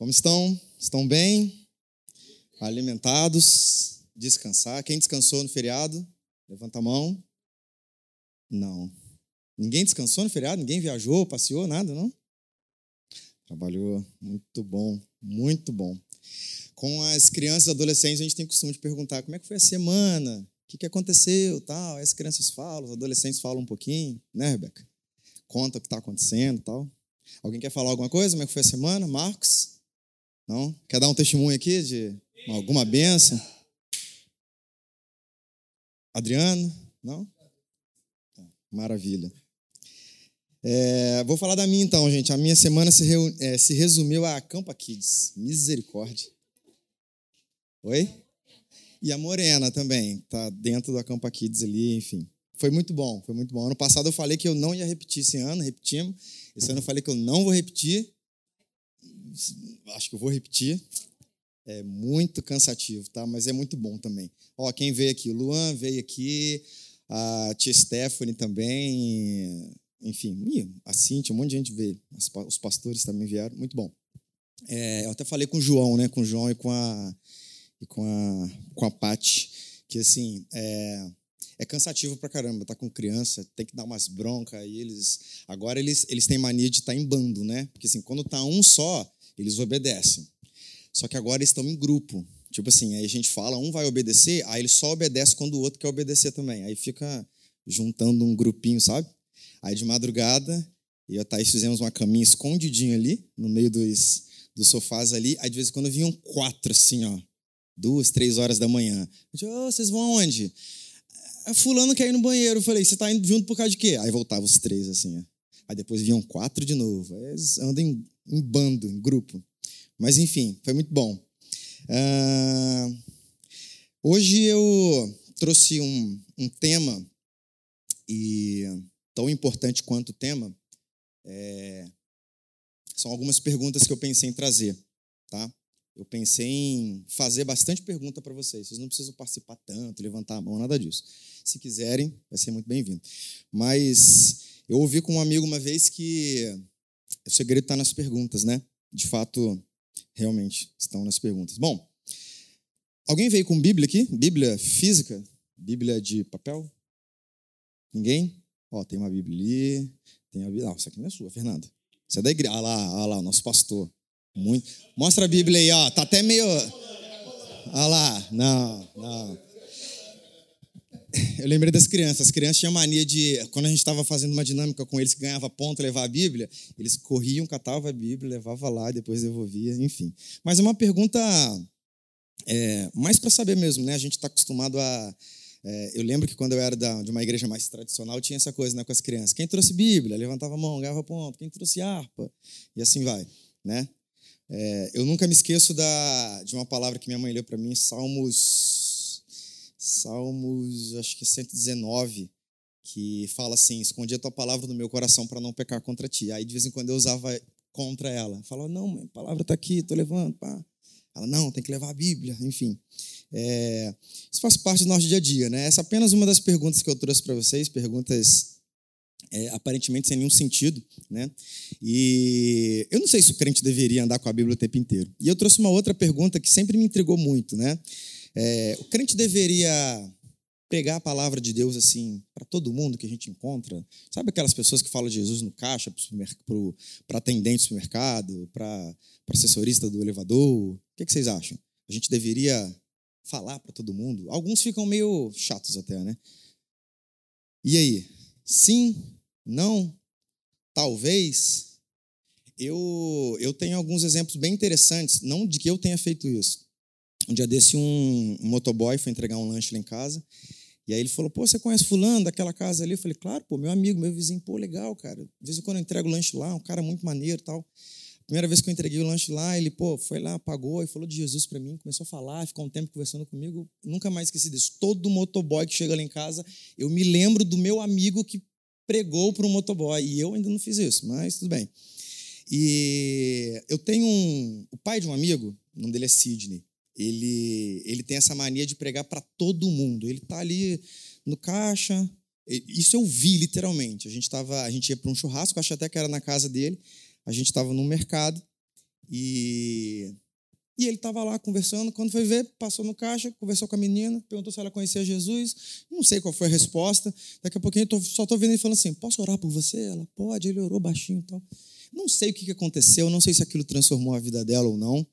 Como estão? Estão bem? Alimentados? Descansar? Quem descansou no feriado? Levanta a mão. Não. Ninguém descansou no feriado? Ninguém viajou, passeou, nada, não? Trabalhou. Muito bom, muito bom. Com as crianças e adolescentes, a gente tem costume de perguntar como é que foi a semana, o que, que aconteceu, tal. As crianças falam, os adolescentes falam um pouquinho, né, Rebeca? Conta o que está acontecendo, tal. Alguém quer falar alguma coisa? Como é que foi a semana? Marcos? Não? Quer dar um testemunho aqui de alguma benção? Adriano? Não? Tá, maravilha. É, vou falar da minha então, gente. A minha semana se, reu, é, se resumiu a Campa Kids. Misericórdia. Oi? E a Morena também, tá dentro da Campa Kids ali, enfim. Foi muito bom, foi muito bom. Ano passado eu falei que eu não ia repetir esse ano, repetimos. Esse ano eu falei que eu não vou repetir. Acho que eu vou repetir. É muito cansativo, tá? Mas é muito bom também. Ó, quem veio aqui? Luan veio aqui, a tia Stephanie também, enfim, a Cintia, um monte de gente veio. Os pastores também vieram, muito bom. É, eu até falei com o João, né? Com o João e com a e com a com a Paty, que assim, é, é cansativo pra caramba, tá com criança, tem que dar umas broncas, e eles agora eles eles têm mania de estar tá em bando, né? Porque assim, quando tá um só, eles obedecem. Só que agora estão em grupo. Tipo assim, aí a gente fala, um vai obedecer, aí ele só obedece quando o outro quer obedecer também. Aí fica juntando um grupinho, sabe? Aí de madrugada, eu e a Thaís fizemos uma caminha escondidinha ali, no meio dos, dos sofás ali. Aí de vez em quando vinham quatro, assim, ó. Duas, três horas da manhã. A gente, oh, vocês vão aonde? É, fulano quer ir no banheiro. Eu falei, você tá indo junto por causa de quê? Aí voltavam os três, assim. Aí depois vinham quatro de novo. Aí eles andam em, em bando, em grupo. Mas enfim, foi muito bom. Uh, hoje eu trouxe um, um tema, e tão importante quanto o tema, é, são algumas perguntas que eu pensei em trazer. Tá? eu pensei em fazer bastante pergunta para vocês. Vocês não precisam participar tanto, levantar a mão, nada disso. Se quiserem, vai ser muito bem-vindo. Mas eu ouvi com um amigo uma vez que o segredo está nas perguntas, né? De fato, realmente estão nas perguntas. Bom, alguém veio com Bíblia aqui? Bíblia física? Bíblia de papel? Ninguém? Ó, tem uma Bíblia ali. Tem a Bíblia. Não, essa aqui não é sua, Fernanda. Você é da igreja. Ah lá, ah lá, nosso pastor. Muito. Mostra a Bíblia aí, ó. Tá até meio. Olha lá. Não, não. Eu lembrei das crianças. As crianças tinham mania de. Quando a gente estava fazendo uma dinâmica com eles que ganhava ponto levar a Bíblia, eles corriam, catavam a Bíblia, levavam lá, depois devolvia, enfim. Mas é uma pergunta é, mais para saber mesmo, né? A gente está acostumado a. É, eu lembro que quando eu era da, de uma igreja mais tradicional, tinha essa coisa né, com as crianças. Quem trouxe Bíblia? Levantava a mão, ganhava ponto. Quem trouxe harpa? E assim vai, né? É, eu nunca me esqueço da, de uma palavra que minha mãe leu para mim, Salmos, Salmos, acho que é 119, que fala assim: Escondi a tua palavra no meu coração para não pecar contra ti. Aí de vez em quando eu usava contra ela. Falava: Não, mãe, a palavra está aqui, estou levando. Pá. Ela: Não, tem que levar a Bíblia. Enfim. É, isso faz parte do nosso dia a dia, né? Essa é apenas uma das perguntas que eu trouxe para vocês, perguntas é, aparentemente sem nenhum sentido, né? E eu não sei se o crente deveria andar com a Bíblia o tempo inteiro. E eu trouxe uma outra pergunta que sempre me intrigou muito, né? É, o crente deveria pegar a palavra de Deus assim para todo mundo que a gente encontra? Sabe aquelas pessoas que falam de Jesus no caixa para atendente do supermercado, para assessorista do elevador? O que, que vocês acham? A gente deveria falar para todo mundo? Alguns ficam meio chatos até, né? E aí? Sim? Não? Talvez? Eu, eu tenho alguns exemplos bem interessantes, não de que eu tenha feito isso. Um dia desse, um, motoboy foi entregar um lanche lá em casa, e aí ele falou, pô, você conhece fulano daquela casa ali? Eu falei, claro, pô, meu amigo, meu vizinho, pô, legal, cara. De vez em quando eu entrego o lanche lá, um cara muito maneiro tal. Primeira vez que eu entreguei o lanche lá, ele, pô, foi lá, pagou e falou de Jesus para mim, começou a falar, ficou um tempo conversando comigo. Nunca mais esqueci disso. Todo motoboy que chega lá em casa, eu me lembro do meu amigo que pregou para um motoboy. E eu ainda não fiz isso, mas tudo bem. E eu tenho um. O pai de um amigo, o nome dele é Sidney. Ele, ele tem essa mania de pregar para todo mundo. Ele está ali no caixa. Isso eu vi literalmente. A gente tava, a gente ia para um churrasco, acho até que era na casa dele. A gente estava no mercado E, e ele estava lá conversando. Quando foi ver, passou no caixa, conversou com a menina, perguntou se ela conhecia Jesus. Não sei qual foi a resposta. Daqui a pouquinho, tô, só estou vendo ele falando assim: Posso orar por você? Ela pode. Ele orou baixinho e tal. Não sei o que aconteceu, não sei se aquilo transformou a vida dela ou não.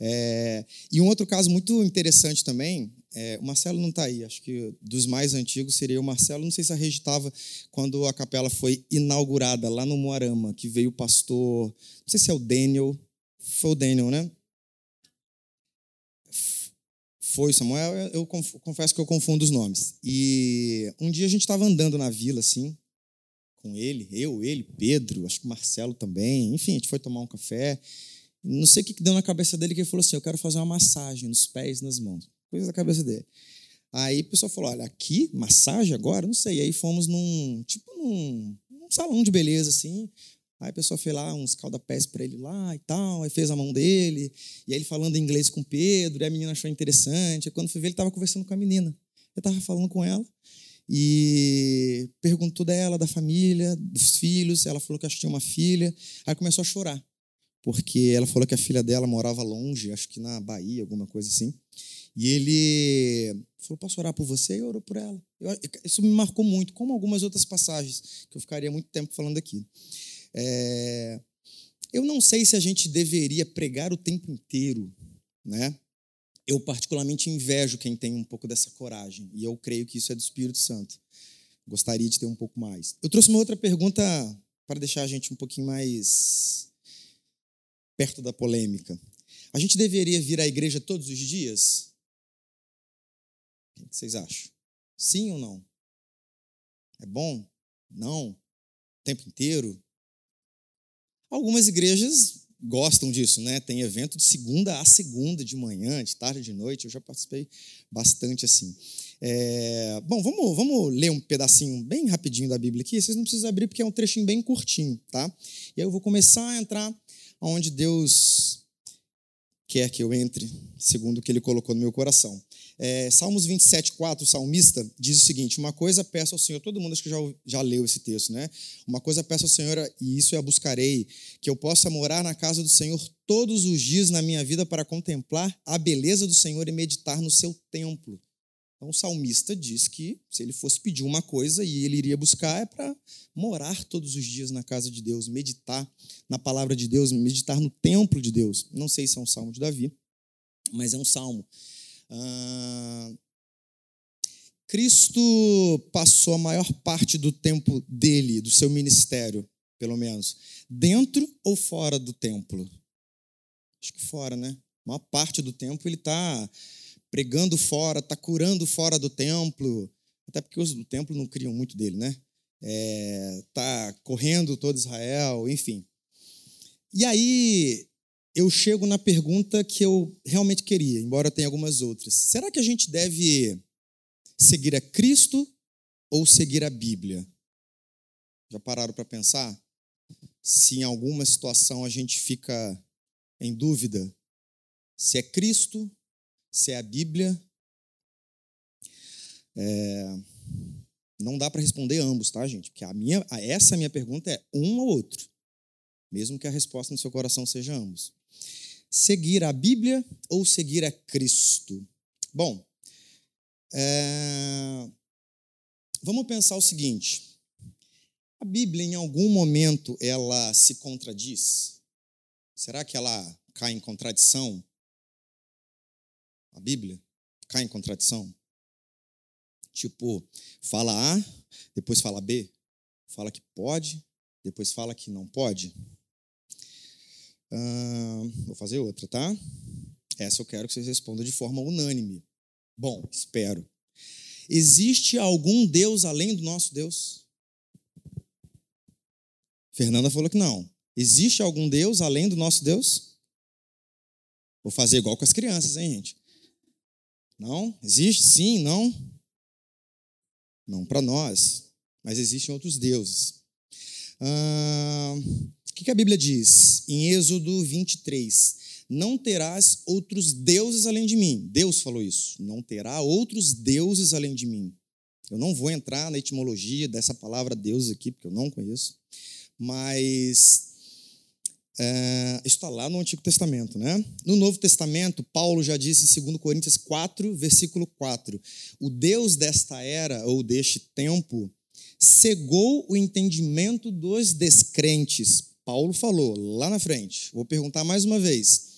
É, e um outro caso muito interessante também, é, o Marcelo não está aí, acho que dos mais antigos seria o Marcelo, não sei se a Regi estava quando a capela foi inaugurada lá no Moarama, que veio o pastor, não sei se é o Daniel, foi o Daniel, né? Foi o Samuel, eu confesso que eu confundo os nomes. E um dia a gente estava andando na vila, assim, com ele, eu, ele, Pedro, acho que o Marcelo também, enfim, a gente foi tomar um café, não sei o que deu na cabeça dele, que ele falou assim: Eu quero fazer uma massagem nos pés e nas mãos. Coisa da cabeça dele. Aí o pessoal falou: Olha, aqui, massagem agora? Não sei. Aí fomos num, tipo, num, num salão de beleza, assim. Aí a pessoa fez lá uns calda-pés para ele lá e tal, aí fez a mão dele, e aí ele falando inglês com Pedro, e a menina achou interessante. Aí quando fui ver, ele estava conversando com a menina. Eu estava falando com ela, e perguntou dela, da família, dos filhos. Ela falou que acho que tinha uma filha. Aí começou a chorar porque ela falou que a filha dela morava longe, acho que na Bahia, alguma coisa assim. E ele falou: Posso orar por você? E orou por ela. Eu, isso me marcou muito, como algumas outras passagens, que eu ficaria muito tempo falando aqui. É, eu não sei se a gente deveria pregar o tempo inteiro, né? Eu, particularmente, invejo quem tem um pouco dessa coragem, e eu creio que isso é do Espírito Santo. Gostaria de ter um pouco mais. Eu trouxe uma outra pergunta para deixar a gente um pouquinho mais perto da polêmica. A gente deveria vir à igreja todos os dias? O que vocês acham? Sim ou não? É bom? Não? O tempo inteiro? Algumas igrejas gostam disso, né? Tem evento de segunda a segunda, de manhã, de tarde, de noite. Eu já participei bastante assim. É... Bom, vamos, vamos ler um pedacinho bem rapidinho da Bíblia aqui. Vocês não precisam abrir porque é um trechinho bem curtinho, tá? E aí eu vou começar a entrar onde Deus quer que eu entre, segundo o que Ele colocou no meu coração. É, Salmos 27, 4, o salmista diz o seguinte: Uma coisa peço ao Senhor, todo mundo acho que já, já leu esse texto, né? Uma coisa peço ao Senhor, e isso eu a buscarei, que eu possa morar na casa do Senhor todos os dias na minha vida para contemplar a beleza do Senhor e meditar no seu templo. Então, o salmista diz que se ele fosse pedir uma coisa e ele iria buscar é para morar todos os dias na casa de Deus, meditar na palavra de Deus, meditar no templo de Deus. Não sei se é um salmo de Davi, mas é um salmo. Ah, Cristo passou a maior parte do tempo dele, do seu ministério, pelo menos, dentro ou fora do templo? Acho que fora, né? A maior parte do tempo ele está pregando fora, está curando fora do templo, até porque os do templo não criam muito dele, né? Está é, correndo todo Israel, enfim. E aí eu chego na pergunta que eu realmente queria, embora tenha algumas outras. Será que a gente deve seguir a Cristo ou seguir a Bíblia? Já pararam para pensar? Se em alguma situação a gente fica em dúvida se é Cristo se é a Bíblia. É... Não dá para responder ambos, tá, gente? Porque a minha, essa minha pergunta é um ou outro, mesmo que a resposta no seu coração seja ambos. Seguir a Bíblia ou seguir a Cristo? Bom, é... vamos pensar o seguinte: a Bíblia, em algum momento, ela se contradiz? Será que ela cai em contradição a Bíblia cai em contradição? Tipo, fala A, depois fala B, fala que pode, depois fala que não pode. Vou fazer outra, tá? Essa eu quero que vocês respondam de forma unânime. Bom, espero. Existe algum Deus além do nosso Deus? Fernanda falou que não. Existe algum Deus além do nosso Deus? Vou fazer igual com as crianças, hein, gente? Não? Existe? Sim? Não? Não para nós, mas existem outros deuses. Ah, o que a Bíblia diz? Em Êxodo 23: Não terás outros deuses além de mim. Deus falou isso. Não terá outros deuses além de mim. Eu não vou entrar na etimologia dessa palavra Deus aqui, porque eu não conheço. Mas É, está lá no Antigo Testamento, né? No Novo Testamento, Paulo já disse em 2 Coríntios 4, versículo 4: O Deus desta era ou deste tempo cegou o entendimento dos descrentes. Paulo falou lá na frente. Vou perguntar mais uma vez: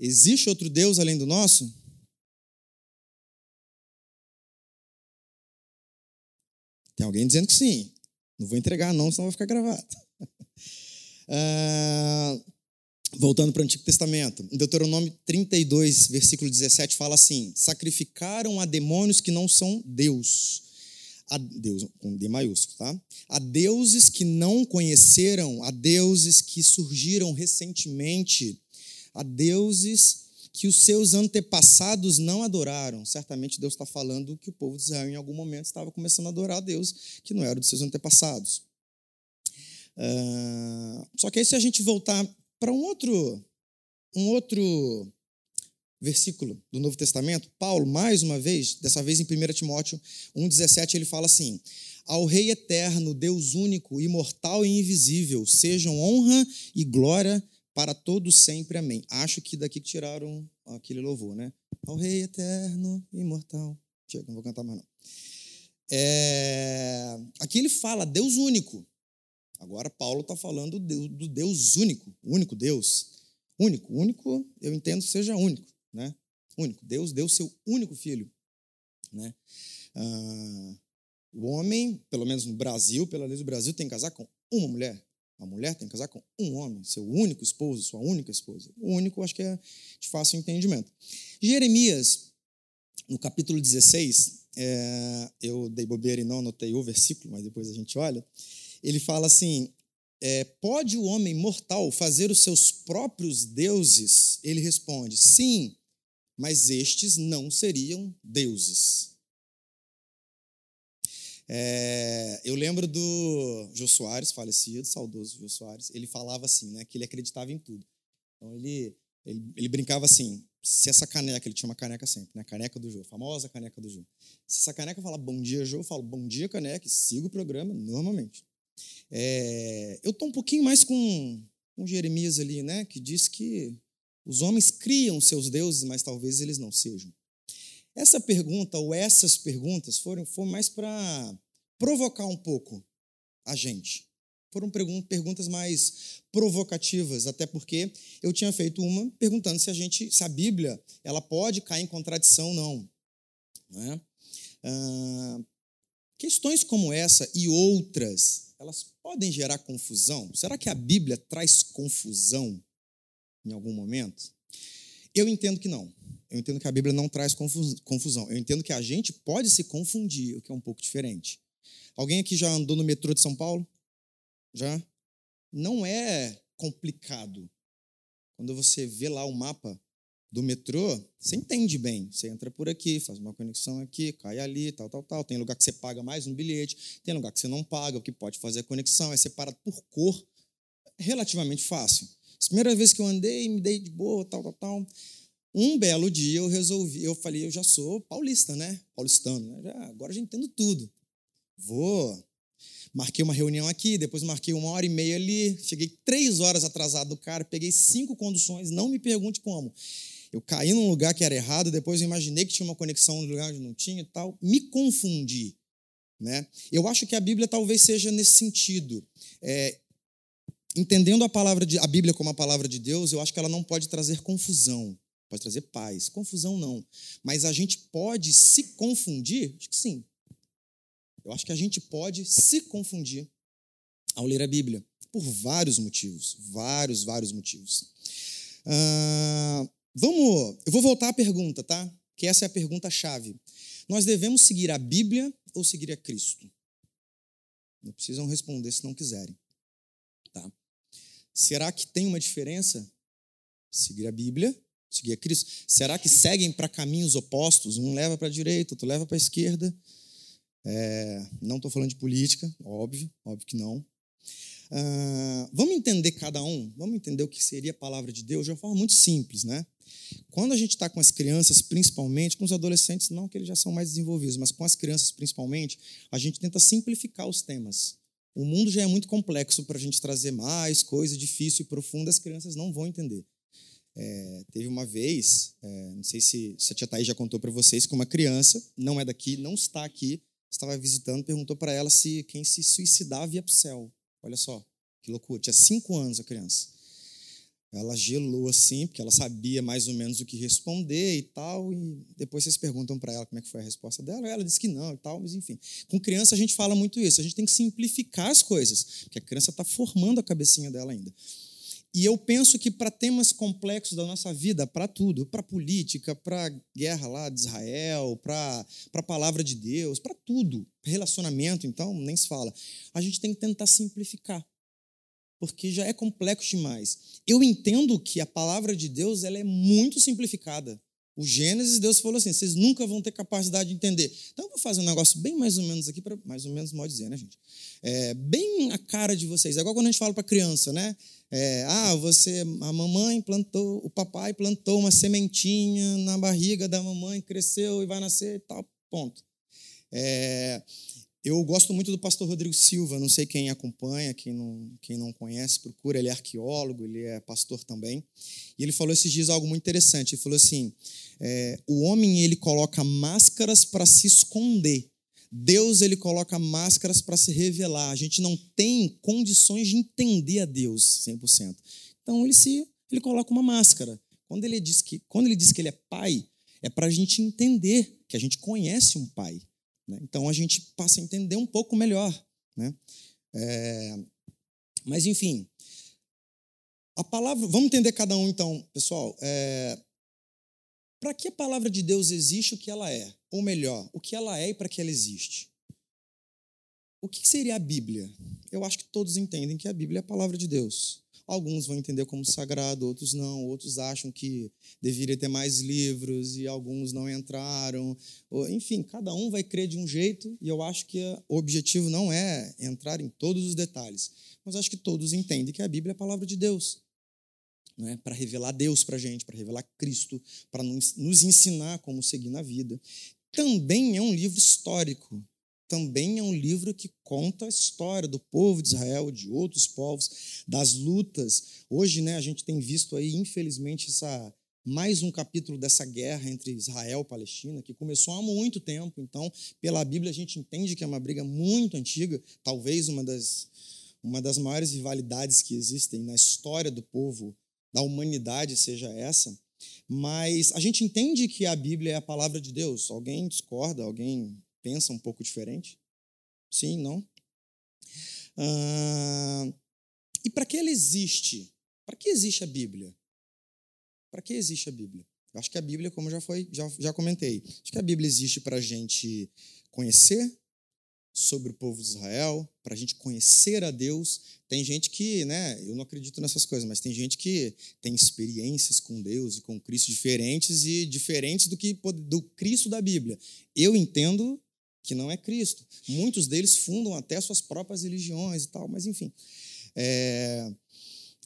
existe outro Deus além do nosso? Tem alguém dizendo que sim. Não vou entregar, não, senão vai ficar gravado. Ah, voltando para o Antigo Testamento, em Deuteronômio 32, versículo 17, fala assim: Sacrificaram a demônios que não são Deus. A Deus, com D maiúsculo, tá? A deuses que não conheceram, a deuses que surgiram recentemente, a deuses que os seus antepassados não adoraram. Certamente Deus está falando que o povo de Israel, em algum momento, estava começando a adorar a Deus que não era dos seus antepassados. Uh, só que aí, se a gente voltar para um outro, um outro versículo do Novo Testamento, Paulo, mais uma vez, dessa vez em 1 Timóteo 1,17, ele fala assim: Ao Rei eterno, Deus único, imortal e invisível, sejam honra e glória para todos sempre. Amém. Acho que daqui que tiraram aquele louvor, né? Ao Rei eterno, imortal. Chega, não vou cantar mais não. É... Aqui ele fala Deus único. Agora Paulo está falando do Deus único, único Deus. Único, único, eu entendo que seja único, né? Único. Deus deu seu único filho, né? Ah, o homem, pelo menos no Brasil, pela lei do Brasil, tem que casar com uma mulher. Uma mulher tem que casar com um homem, seu único esposo, sua única esposa. O único, acho que é de fácil entendimento. Jeremias, no capítulo 16, é, eu dei bobeira e não anotei o versículo, mas depois a gente olha. Ele fala assim: é, Pode o homem mortal fazer os seus próprios deuses? Ele responde: Sim, mas estes não seriam deuses. É, eu lembro do Jô Soares, falecido, saudoso Jô Soares, ele falava assim, né, que ele acreditava em tudo. Então ele, ele, ele, brincava assim, se essa caneca, ele tinha uma caneca sempre, né, caneca do Jô, famosa caneca do Jô. Se essa caneca fala bom dia, Jô, eu falo bom dia, caneca, e sigo o programa normalmente. É, eu estou um pouquinho mais com, com Jeremias ali, né, que diz que os homens criam seus deuses, mas talvez eles não sejam. Essa pergunta, ou essas perguntas, foram, foram mais para provocar um pouco a gente. Foram perguntas mais provocativas, até porque eu tinha feito uma perguntando se a gente, se a Bíblia, ela pode cair em contradição ou não. não ah, questões como essa e outras, elas podem gerar confusão? Será que a Bíblia traz confusão em algum momento? Eu entendo que não. Eu entendo que a Bíblia não traz confusão. Eu entendo que a gente pode se confundir, o que é um pouco diferente. Alguém aqui já andou no metrô de São Paulo? Já? Não é complicado. Quando você vê lá o mapa do metrô, você entende bem. Você entra por aqui, faz uma conexão aqui, cai ali, tal, tal, tal. Tem lugar que você paga mais um bilhete, tem lugar que você não paga, o que pode fazer a conexão, é separado por cor. Relativamente fácil. As primeiras vezes que eu andei, me dei de boa, tal, tal, tal. Um belo dia eu resolvi, eu falei, eu já sou paulista, né? Paulistano, né? Já, agora já entendo tudo. Vou. Marquei uma reunião aqui, depois marquei uma hora e meia ali, cheguei três horas atrasado do cara, peguei cinco conduções, não me pergunte como. Eu caí num lugar que era errado, depois eu imaginei que tinha uma conexão no lugar onde não tinha e tal. Me confundi. Né? Eu acho que a Bíblia talvez seja nesse sentido. É, entendendo a palavra de, a Bíblia como a palavra de Deus, eu acho que ela não pode trazer confusão. Pode trazer paz. Confusão não. Mas a gente pode se confundir? Acho que sim. Eu acho que a gente pode se confundir ao ler a Bíblia. Por vários motivos. Vários, vários motivos. Ah, vamos. Eu vou voltar à pergunta, tá? Que essa é a pergunta-chave. Nós devemos seguir a Bíblia ou seguir a Cristo? Não precisam responder se não quiserem. Tá? Será que tem uma diferença? Seguir a Bíblia seguir a Cristo? Será que seguem para caminhos opostos? Um leva para a direita, outro leva para a esquerda. É, não estou falando de política, óbvio, óbvio que não. Ah, vamos entender cada um, vamos entender o que seria a palavra de Deus de uma forma muito simples, né? Quando a gente está com as crianças, principalmente, com os adolescentes, não que eles já são mais desenvolvidos, mas com as crianças principalmente, a gente tenta simplificar os temas. o mundo já é muito complexo para a gente trazer mais coisa difícil e profunda, as crianças não vão entender. É, teve uma vez, é, não sei se, se a tia Thaís já contou para vocês, que uma criança, não é daqui, não está aqui, estava visitando, perguntou para ela se quem se suicidava ia para o céu. Olha só, que loucura. Tinha cinco anos a criança. Ela gelou assim, porque ela sabia mais ou menos o que responder e tal. E depois vocês perguntam para ela como é que foi a resposta dela. Ela disse que não e tal, mas enfim. Com criança a gente fala muito isso. A gente tem que simplificar as coisas, porque a criança está formando a cabecinha dela ainda. E eu penso que para temas complexos da nossa vida, para tudo, para política, para guerra lá de Israel, para a palavra de Deus, para tudo, relacionamento, então, nem se fala. A gente tem que tentar simplificar, porque já é complexo demais. Eu entendo que a palavra de Deus ela é muito simplificada. O Gênesis, Deus falou assim: vocês nunca vão ter capacidade de entender. Então, eu vou fazer um negócio bem mais ou menos aqui, para mais ou menos pode dizer, né, gente? É, bem a cara de vocês. É igual quando a gente fala para criança, né? É, ah, você, a mamãe plantou, o papai plantou uma sementinha na barriga da mamãe, cresceu e vai nascer e tal, ponto. É, eu gosto muito do pastor Rodrigo Silva, não sei quem acompanha, quem não, quem não conhece, procura, ele é arqueólogo, ele é pastor também. E ele falou esses dias algo muito interessante, ele falou assim, é, o homem ele coloca máscaras para se esconder, Deus ele coloca máscaras para se revelar. A gente não tem condições de entender a Deus 100%. Então ele se ele coloca uma máscara. Quando ele diz que quando ele diz que ele é pai, é para a gente entender que a gente conhece um pai. Né? Então a gente passa a entender um pouco melhor. Né? É... Mas enfim, a palavra. Vamos entender cada um então, pessoal. É... Para que a palavra de Deus existe o que ela é? Ou melhor, o que ela é e para que ela existe? O que seria a Bíblia? Eu acho que todos entendem que a Bíblia é a palavra de Deus. Alguns vão entender como sagrado, outros não. Outros acham que deveria ter mais livros e alguns não entraram. Enfim, cada um vai crer de um jeito e eu acho que o objetivo não é entrar em todos os detalhes. Mas acho que todos entendem que a Bíblia é a palavra de Deus né, para revelar Deus para a gente, para revelar Cristo, para nos ensinar como seguir na vida. Também é um livro histórico, também é um livro que conta a história do povo de Israel, de outros povos, das lutas. Hoje, né, a gente tem visto aí, infelizmente, essa mais um capítulo dessa guerra entre Israel e Palestina, que começou há muito tempo. Então, pela Bíblia, a gente entende que é uma briga muito antiga, talvez uma das, uma das maiores rivalidades que existem na história do povo da humanidade seja essa, mas a gente entende que a Bíblia é a palavra de Deus. Alguém discorda? Alguém pensa um pouco diferente? Sim, não? E para que ela existe? Para que existe a Bíblia? Para que existe a Bíblia? Eu acho que a Bíblia, como já foi, já, já comentei, acho que a Bíblia existe para a gente conhecer, sobre o povo de Israel, para a gente conhecer a Deus. Tem gente que, né, eu não acredito nessas coisas, mas tem gente que tem experiências com Deus e com Cristo diferentes e diferentes do que do Cristo da Bíblia. Eu entendo que não é Cristo. Muitos deles fundam até suas próprias religiões e tal, mas enfim. É,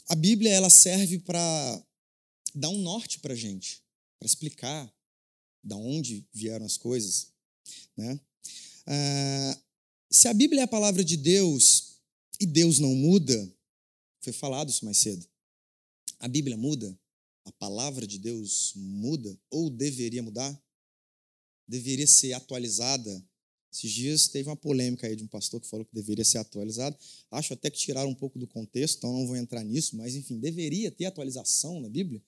a Bíblia ela serve para dar um norte para a gente, para explicar da onde vieram as coisas, né? Ah, se a Bíblia é a palavra de Deus e Deus não muda, foi falado isso mais cedo. A Bíblia muda? A palavra de Deus muda? Ou deveria mudar? Deveria ser atualizada? Esses dias teve uma polêmica aí de um pastor que falou que deveria ser atualizado. Acho até que tiraram um pouco do contexto, então não vou entrar nisso, mas enfim, deveria ter atualização na Bíblia.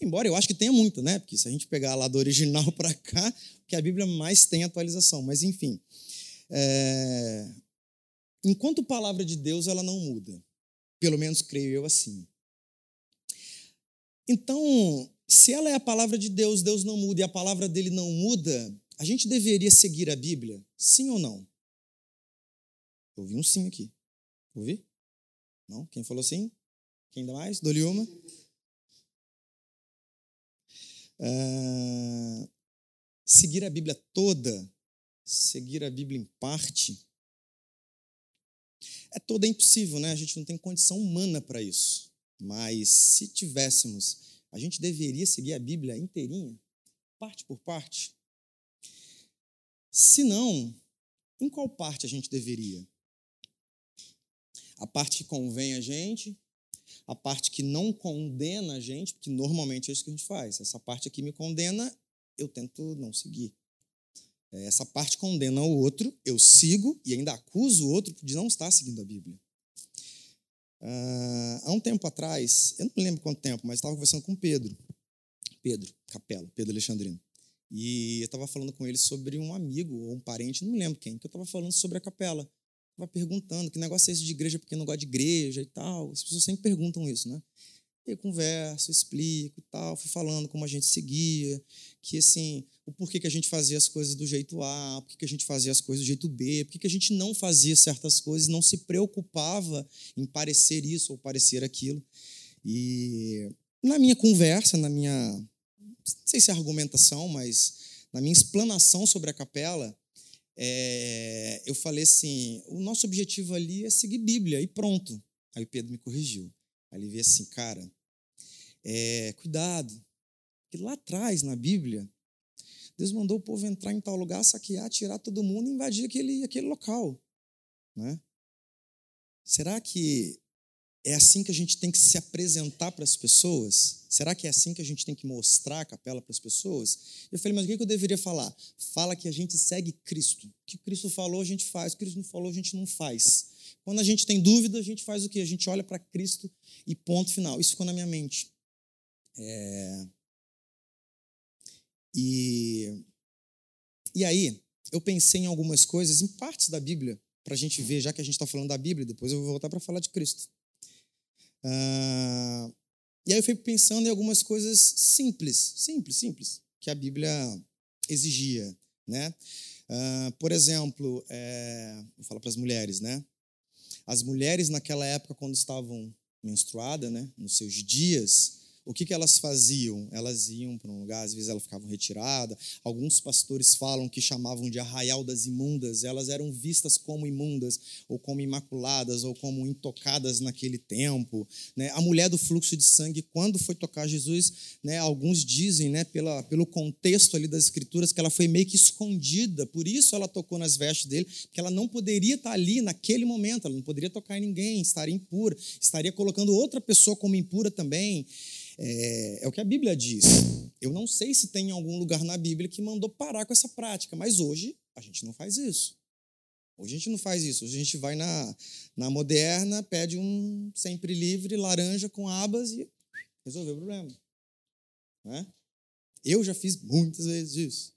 Embora eu acho que tenha muito, né? Porque se a gente pegar lá do original para cá, que a Bíblia mais tem atualização. Mas enfim, é... Enquanto palavra de Deus, ela não muda. Pelo menos creio eu assim. Então, se ela é a palavra de Deus, Deus não muda e a palavra dele não muda, a gente deveria seguir a Bíblia? Sim ou não? Ouvi um sim aqui. Ouvi? Não? Quem falou sim? Quem dá mais? Dou-lhe uma. Uh, seguir a Bíblia toda seguir a Bíblia em parte, é toda impossível, né? A gente não tem condição humana para isso. Mas se tivéssemos, a gente deveria seguir a Bíblia inteirinha, parte por parte. Se não, em qual parte a gente deveria? A parte que convém a gente, a parte que não condena a gente, porque normalmente é isso que a gente faz. Essa parte aqui me condena, eu tento não seguir. É, essa parte condena o outro, eu sigo e ainda acuso o outro de não estar seguindo a Bíblia. Uh, há um tempo atrás, eu não lembro quanto tempo, mas estava conversando com Pedro. Pedro, Capela, Pedro Alexandrino. E eu estava falando com ele sobre um amigo ou um parente, não me lembro quem, que eu estava falando sobre a capela. Estava perguntando que negócio é esse de igreja porque não gosta de igreja e tal. As pessoas sempre perguntam isso, né? eu converso, explico e tal, fui falando como a gente seguia, que assim, o porquê que a gente fazia as coisas do jeito A, porquê que a gente fazia as coisas do jeito B, porquê que a gente não fazia certas coisas, não se preocupava em parecer isso ou parecer aquilo. E na minha conversa, na minha, não sei se é argumentação, mas na minha explanação sobre a capela, é, eu falei assim: o nosso objetivo ali é seguir Bíblia, e pronto. Aí o Pedro me corrigiu. Aí ele veio assim, cara, é, cuidado, que lá atrás na Bíblia, Deus mandou o povo entrar em tal lugar, saquear, tirar todo mundo e invadir aquele, aquele local. Né? Será que é assim que a gente tem que se apresentar para as pessoas? Será que é assim que a gente tem que mostrar a capela para as pessoas? Eu falei, mas o que eu deveria falar? Fala que a gente segue Cristo. O que Cristo falou, a gente faz. O que Cristo não falou, a gente não faz. Quando a gente tem dúvida, a gente faz o quê? A gente olha para Cristo e ponto final. Isso ficou na minha mente. É... E... e aí, eu pensei em algumas coisas, em partes da Bíblia, para a gente ver, já que a gente está falando da Bíblia, depois eu vou voltar para falar de Cristo. Uh... E aí eu fui pensando em algumas coisas simples, simples, simples, que a Bíblia exigia, né? Uh, por exemplo, é... vou falar para as mulheres, né? As mulheres naquela época, quando estavam menstruadas, né, nos seus dias, o que, que elas faziam? Elas iam para um lugar, às vezes elas ficavam retiradas. Alguns pastores falam que chamavam de arraial das imundas. Elas eram vistas como imundas, ou como imaculadas, ou como intocadas naquele tempo. Né? A mulher do fluxo de sangue, quando foi tocar Jesus, né, alguns dizem, né, pela, pelo contexto ali das escrituras, que ela foi meio que escondida. Por isso ela tocou nas vestes dele, porque ela não poderia estar ali naquele momento. Ela não poderia tocar em ninguém, estaria impura. Estaria colocando outra pessoa como impura também. É, é, o que a Bíblia diz. Eu não sei se tem algum lugar na Bíblia que mandou parar com essa prática, mas hoje a gente não faz isso. Hoje a gente não faz isso. Hoje a gente vai na, na moderna, pede um sempre livre, laranja com abas e resolveu o problema. Né? Eu já fiz muitas vezes isso.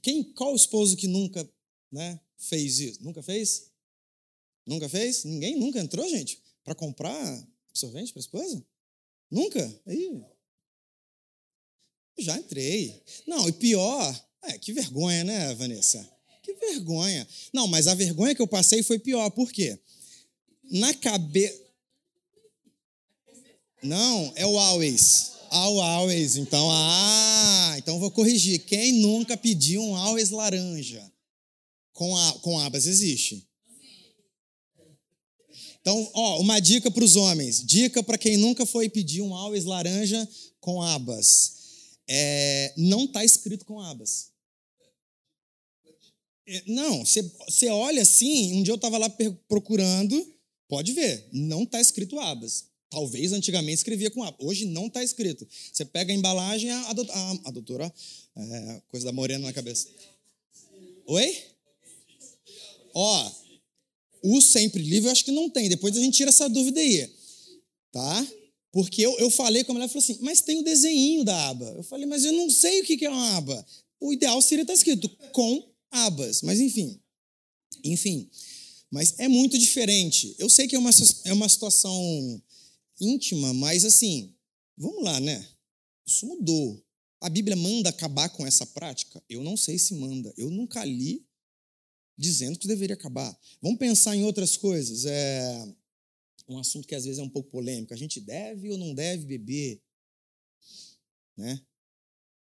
Quem, qual esposo que nunca né, fez isso? Nunca fez? Nunca fez? Ninguém nunca entrou, gente, para comprar absorvente para a esposa? Nunca? Aí. Já entrei. Não, e pior, é, que vergonha, né, Vanessa? Que vergonha. Não, mas a vergonha que eu passei foi pior. Por quê? Na cabeça. Não, é o always. Ao always. Então, ah, então vou corrigir. Quem nunca pediu um always laranja? Com, a, com abas existe. Então, ó, uma dica para os homens. Dica para quem nunca foi pedir um always laranja com abas. É, não está escrito com abas. É, não, você olha assim, um dia eu estava lá procurando, pode ver, não está escrito abas. Talvez antigamente escrevia com abas. Hoje não está escrito. Você pega a embalagem, a, a, a doutora, é, coisa da morena na cabeça. Oi? Ó, o sempre livre eu acho que não tem. Depois a gente tira essa dúvida aí. Tá? Porque eu, eu falei com a mulher, falou assim, mas tem o desenho da aba. Eu falei, mas eu não sei o que é uma aba. O ideal seria estar escrito com abas. Mas enfim. Enfim. Mas é muito diferente. Eu sei que é uma, é uma situação íntima, mas assim, vamos lá, né? Isso mudou. A Bíblia manda acabar com essa prática? Eu não sei se manda. Eu nunca li dizendo que deveria acabar. Vamos pensar em outras coisas. É um assunto que às vezes é um pouco polêmico. A gente deve ou não deve beber? Né?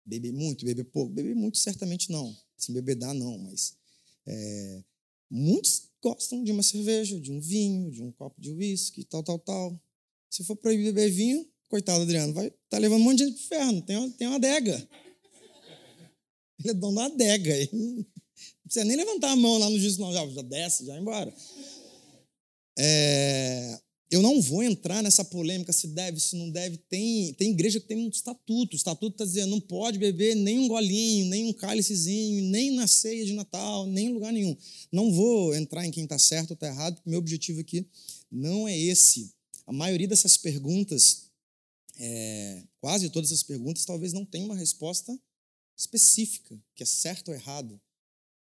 Beber muito, beber pouco? Beber muito certamente não. Se beber dá, não, mas é, muitos gostam de uma cerveja, de um vinho, de um copo de uísque, tal, tal, tal. Se for proibir beber vinho, coitado Adriano, vai tá levando um monte de gente pro inferno. Tem uma, tem uma adega. Ele é dono da adega. Precisa nem levantar a mão lá no juízo, não, já, já desce, já embora. é, eu não vou entrar nessa polêmica se deve, se não deve. Tem, tem igreja que tem um estatuto. O estatuto está dizendo não pode beber nem um golinho, nem um cálicezinho, nem na ceia de Natal, nem em lugar nenhum. Não vou entrar em quem está certo ou está errado, meu objetivo aqui não é esse. A maioria dessas perguntas, é, quase todas as perguntas, talvez não tenha uma resposta específica, que é certo ou errado.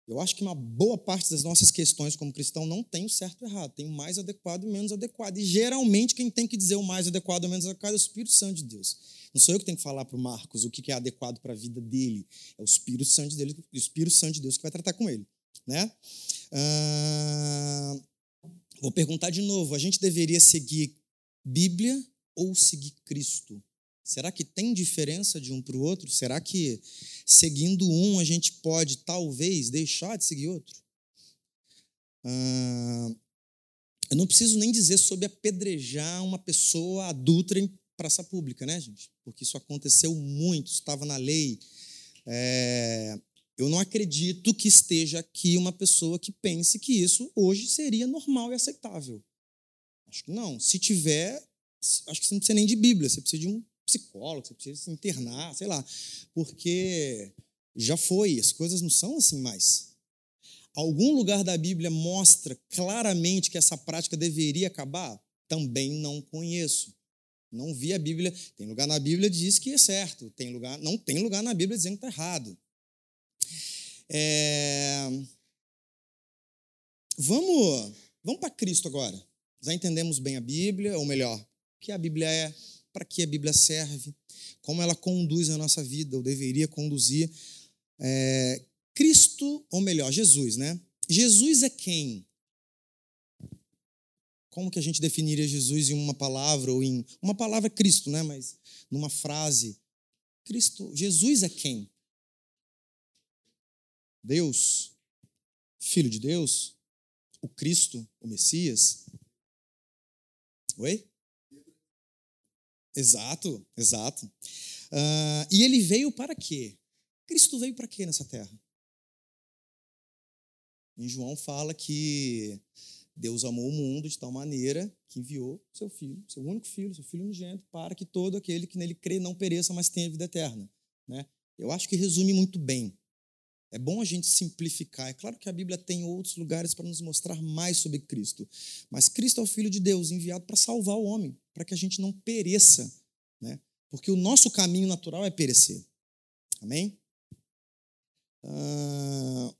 Eu acho que uma boa parte das nossas questões como cristão não tem o certo e o errado, tem o mais adequado e o menos adequado. E geralmente quem tem que dizer o mais adequado e o menos adequado é o Espírito Santo de Deus. Não sou eu que tenho que falar para o Marcos o que é adequado para a vida dele, é o Espírito Santo de Deus, o Espírito Santo de Deus que vai tratar com ele, né? Vou perguntar de novo: a gente deveria seguir Bíblia ou seguir Cristo? Será que tem diferença de um para o outro? Será que seguindo um a gente pode talvez deixar de seguir outro? Ah, eu não preciso nem dizer sobre apedrejar uma pessoa adulta em praça pública, né, gente? Porque isso aconteceu muito, estava na lei. É, eu não acredito que esteja aqui uma pessoa que pense que isso hoje seria normal e aceitável. Acho que não. Se tiver, acho que você não precisa nem de Bíblia, você precisa de um psicólogo, você precisa se internar, sei lá, porque já foi, as coisas não são assim mais. Algum lugar da Bíblia mostra claramente que essa prática deveria acabar? Também não conheço. Não vi a Bíblia. Tem lugar na Bíblia que diz que é certo, tem lugar, não tem lugar na Bíblia dizendo que está errado. É... Vamos, vamos para Cristo agora. Já entendemos bem a Bíblia, ou melhor, o que a Bíblia é, para que a Bíblia serve, como ela conduz a nossa vida, ou deveria conduzir. É, Cristo, ou melhor, Jesus, né? Jesus é quem? Como que a gente definiria Jesus em uma palavra ou em uma palavra Cristo, né? Mas numa frase, Cristo, Jesus é quem? Deus, Filho de Deus, o Cristo, o Messias. Oi? Exato, exato. Uh, e ele veio para quê? Cristo veio para quê nessa terra? Em João fala que Deus amou o mundo de tal maneira que enviou seu filho, seu único filho, seu filho unigênito, para que todo aquele que nele crê não pereça, mas tenha vida eterna. Né? Eu acho que resume muito bem. É bom a gente simplificar. É claro que a Bíblia tem outros lugares para nos mostrar mais sobre Cristo. Mas Cristo é o Filho de Deus, enviado para salvar o homem, para que a gente não pereça. Né? Porque o nosso caminho natural é perecer. Amém? Ah,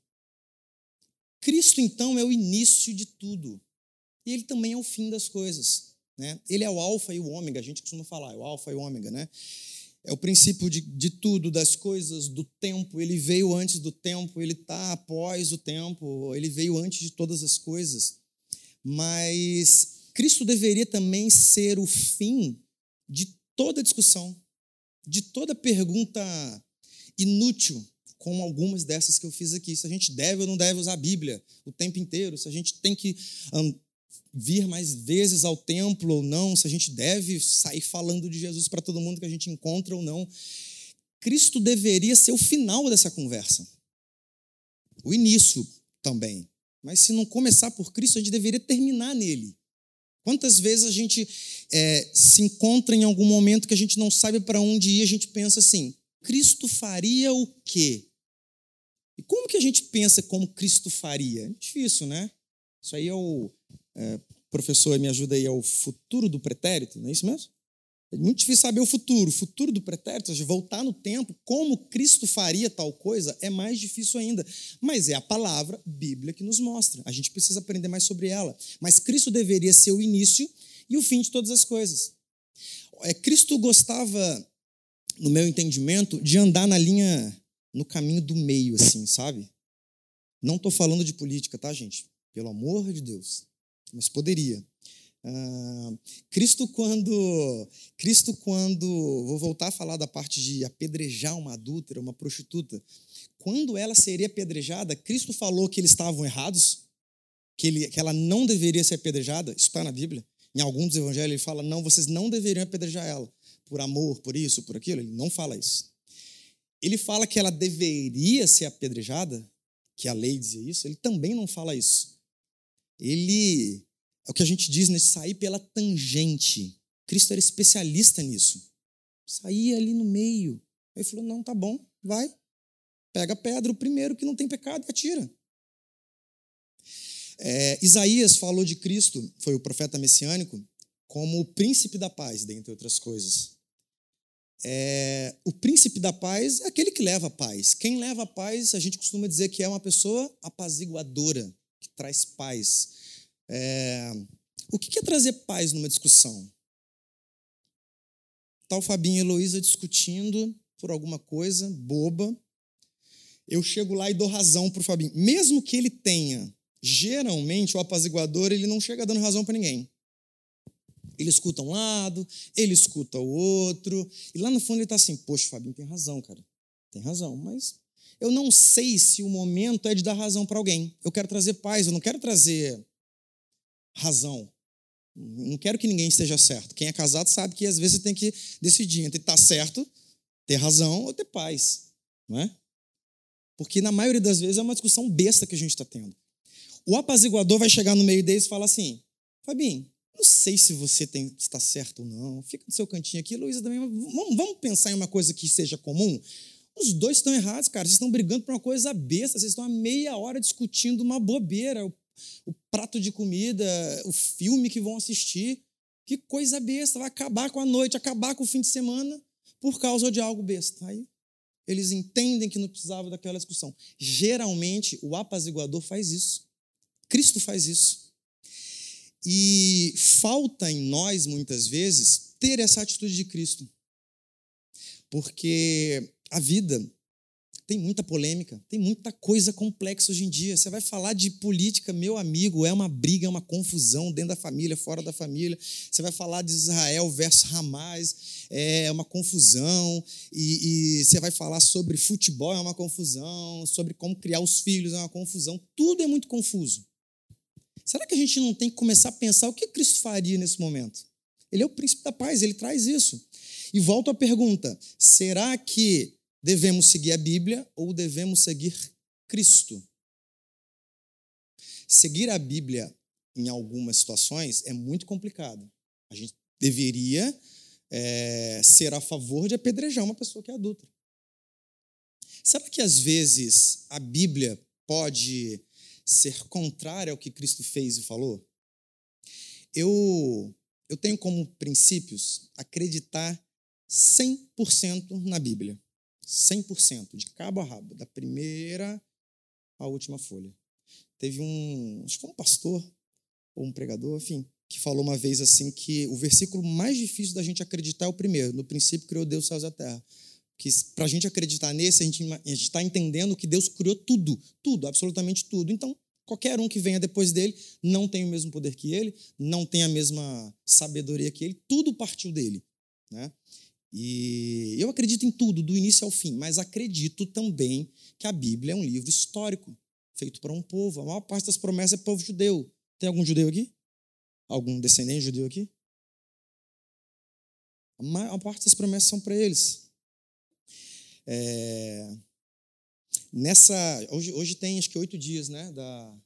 Cristo, então, é o início de tudo. E ele também é o fim das coisas. Né? Ele é o alfa e o ômega, a gente costuma falar, é o alfa e o ômega, né? É o princípio de, de tudo, das coisas, do tempo. Ele veio antes do tempo, ele está após o tempo, ele veio antes de todas as coisas. Mas Cristo deveria também ser o fim de toda discussão, de toda pergunta inútil, como algumas dessas que eu fiz aqui. Se a gente deve ou não deve usar a Bíblia o tempo inteiro, se a gente tem que vir mais vezes ao templo ou não, se a gente deve sair falando de Jesus para todo mundo que a gente encontra ou não. Cristo deveria ser o final dessa conversa. O início também. Mas se não começar por Cristo, a gente deveria terminar nele. Quantas vezes a gente é, se encontra em algum momento que a gente não sabe para onde ir, a gente pensa assim: Cristo faria o quê? E como que a gente pensa como Cristo faria? É difícil, né? Isso aí é o, é, professor, me ajuda aí, é o futuro do pretérito, não é isso mesmo? É muito difícil saber o futuro. O futuro do pretérito, ou seja, voltar no tempo, como Cristo faria tal coisa, é mais difícil ainda. Mas é a palavra Bíblia que nos mostra. A gente precisa aprender mais sobre ela. Mas Cristo deveria ser o início e o fim de todas as coisas. É, Cristo gostava, no meu entendimento, de andar na linha, no caminho do meio, assim, sabe? Não estou falando de política, tá, gente? Pelo amor de Deus mas poderia. Ah, Cristo quando Cristo quando vou voltar a falar da parte de apedrejar uma adúltera, uma prostituta, quando ela seria apedrejada, Cristo falou que eles estavam errados, que, ele, que ela não deveria ser apedrejada. Isso está na Bíblia. Em alguns dos evangelhos ele fala não, vocês não deveriam apedrejar ela por amor, por isso, por aquilo. Ele não fala isso. Ele fala que ela deveria ser apedrejada, que a lei dizia isso. Ele também não fala isso ele é o que a gente diz, né? Sair pela tangente. Cristo era especialista nisso. Sair ali no meio. Aí falou: não, tá bom, vai. Pega a pedra, o primeiro que não tem pecado, e atira. É, Isaías falou de Cristo, foi o profeta messiânico, como o príncipe da paz, dentre outras coisas. É, o príncipe da paz é aquele que leva a paz. Quem leva a paz, a gente costuma dizer que é uma pessoa apaziguadora, que traz paz. É, o que é trazer paz numa discussão? Tá o Fabinho e Heloísa discutindo por alguma coisa boba. Eu chego lá e dou razão para o Fabinho. Mesmo que ele tenha, geralmente, o apaziguador, ele não chega dando razão para ninguém. Ele escuta um lado, ele escuta o outro, e lá no fundo ele está assim: Poxa, Fabinho tem razão, cara. Tem razão, mas eu não sei se o momento é de dar razão para alguém. Eu quero trazer paz, eu não quero trazer razão. Não quero que ninguém esteja certo. Quem é casado sabe que às vezes você tem que decidir entre estar certo, ter razão ou ter paz, não é? Porque na maioria das vezes é uma discussão besta que a gente está tendo. O apaziguador vai chegar no meio deles e falar assim: Fabinho, não sei se você está certo ou não, fica no seu cantinho aqui, Luísa também. Vamos, vamos pensar em uma coisa que seja comum? Os dois estão errados, cara. Vocês estão brigando por uma coisa besta. Vocês estão há meia hora discutindo uma bobeira. O, o prato de comida, o filme que vão assistir. Que coisa besta. Vai acabar com a noite, acabar com o fim de semana por causa de algo besta. Aí eles entendem que não precisava daquela discussão. Geralmente, o apaziguador faz isso. Cristo faz isso. E falta em nós, muitas vezes, ter essa atitude de Cristo. Porque a vida tem muita polêmica, tem muita coisa complexa hoje em dia. Você vai falar de política, meu amigo, é uma briga, é uma confusão dentro da família, fora da família. Você vai falar de Israel versus Hamas, é uma confusão. E, e você vai falar sobre futebol, é uma confusão. Sobre como criar os filhos, é uma confusão. Tudo é muito confuso. Será que a gente não tem que começar a pensar o que Cristo faria nesse momento? Ele é o príncipe da paz, ele traz isso. E volto à pergunta: será que Devemos seguir a Bíblia ou devemos seguir Cristo? Seguir a Bíblia em algumas situações é muito complicado. A gente deveria é, ser a favor de apedrejar uma pessoa que é adulta. Será que às vezes a Bíblia pode ser contrária ao que Cristo fez e falou? Eu, eu tenho como princípios acreditar 100% na Bíblia. 100%, de cabo a rabo, da primeira à última folha. Teve um, acho que um pastor ou um pregador, enfim, que falou uma vez assim que o versículo mais difícil da gente acreditar é o primeiro. No princípio criou Deus os céus e a terra. Que para a gente acreditar nesse, a gente está entendendo que Deus criou tudo, tudo, absolutamente tudo. Então, qualquer um que venha depois dele não tem o mesmo poder que ele, não tem a mesma sabedoria que ele, tudo partiu dele. Né? E eu acredito em tudo, do início ao fim, mas acredito também que a Bíblia é um livro histórico, feito para um povo. A maior parte das promessas é povo judeu. Tem algum judeu aqui? Algum descendente judeu aqui? A maior parte das promessas são para eles. É... Nessa, hoje, hoje tem acho que oito dias, né, da,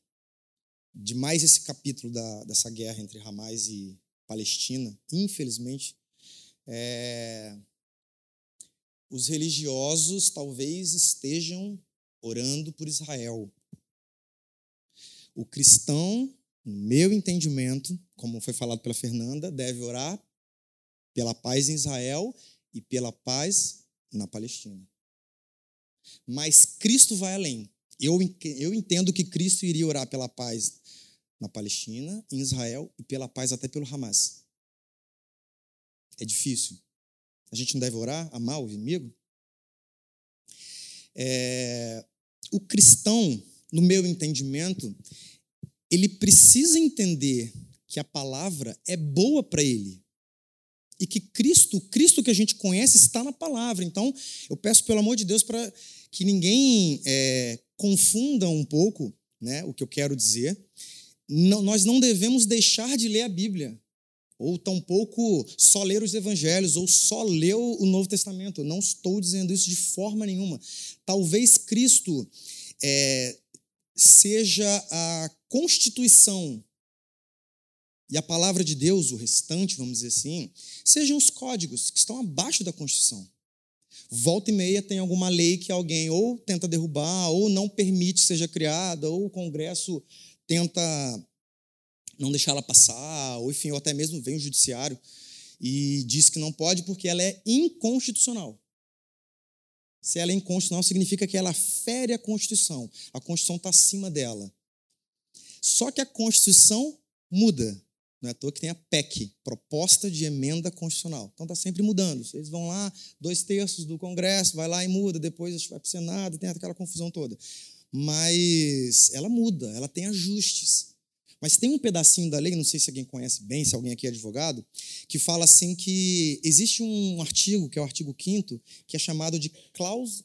de mais esse capítulo da, dessa guerra entre Hamas e Palestina. Infelizmente, é, os religiosos talvez estejam orando por Israel. O cristão, no meu entendimento, como foi falado pela Fernanda, deve orar pela paz em Israel e pela paz na Palestina. Mas Cristo vai além. Eu, eu entendo que Cristo iria orar pela paz na Palestina, em Israel e pela paz até pelo Hamas. É difícil. A gente não deve orar, amar o inimigo? É, o cristão, no meu entendimento, ele precisa entender que a palavra é boa para ele. E que Cristo, o Cristo que a gente conhece, está na palavra. Então, eu peço, pelo amor de Deus, para que ninguém é, confunda um pouco né, o que eu quero dizer. Não, nós não devemos deixar de ler a Bíblia ou tampouco só ler os evangelhos, ou só ler o Novo Testamento. Não estou dizendo isso de forma nenhuma. Talvez Cristo é, seja a constituição e a palavra de Deus, o restante, vamos dizer assim, sejam os códigos que estão abaixo da Constituição. Volta e meia tem alguma lei que alguém ou tenta derrubar, ou não permite seja criada, ou o Congresso tenta não deixar ela passar, ou enfim, ou até mesmo vem o judiciário e diz que não pode porque ela é inconstitucional. Se ela é inconstitucional, significa que ela fere a Constituição. A Constituição está acima dela. Só que a Constituição muda. Não é à toa que tem a PEC, Proposta de Emenda Constitucional. Então está sempre mudando. Vocês vão lá, dois terços do Congresso, vai lá e muda, depois vai para o Senado, tem aquela confusão toda. Mas ela muda, ela tem ajustes. Mas tem um pedacinho da lei, não sei se alguém conhece bem, se alguém aqui é advogado, que fala assim que existe um artigo, que é o artigo 5 que é chamado de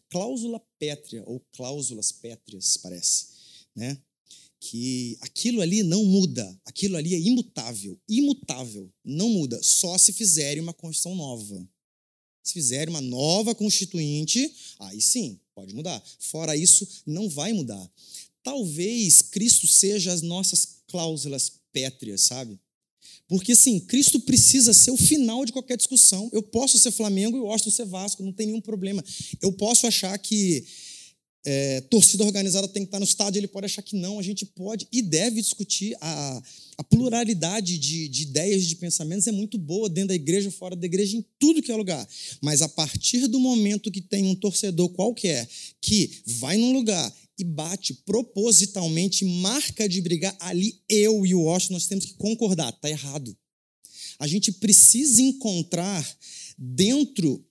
cláusula pétrea, ou cláusulas pétreas, parece. Né? que aquilo ali não muda, aquilo ali é imutável, imutável, não muda, só se fizerem uma Constituição nova. Se fizerem uma nova Constituinte, aí sim, pode mudar. Fora isso, não vai mudar. Talvez Cristo seja as nossas cláusulas pétreas, sabe? Porque, sim, Cristo precisa ser o final de qualquer discussão. Eu posso ser Flamengo e gosto de ser Vasco, não tem nenhum problema. Eu posso achar que é, torcida organizada tem que estar no estádio, ele pode achar que não. A gente pode e deve discutir a, a pluralidade de, de ideias, de pensamentos é muito boa dentro da igreja, fora da igreja, em tudo que é lugar. Mas a partir do momento que tem um torcedor qualquer que vai num lugar e bate propositalmente, marca de brigar, ali eu e o Washington nós temos que concordar, está errado. A gente precisa encontrar dentro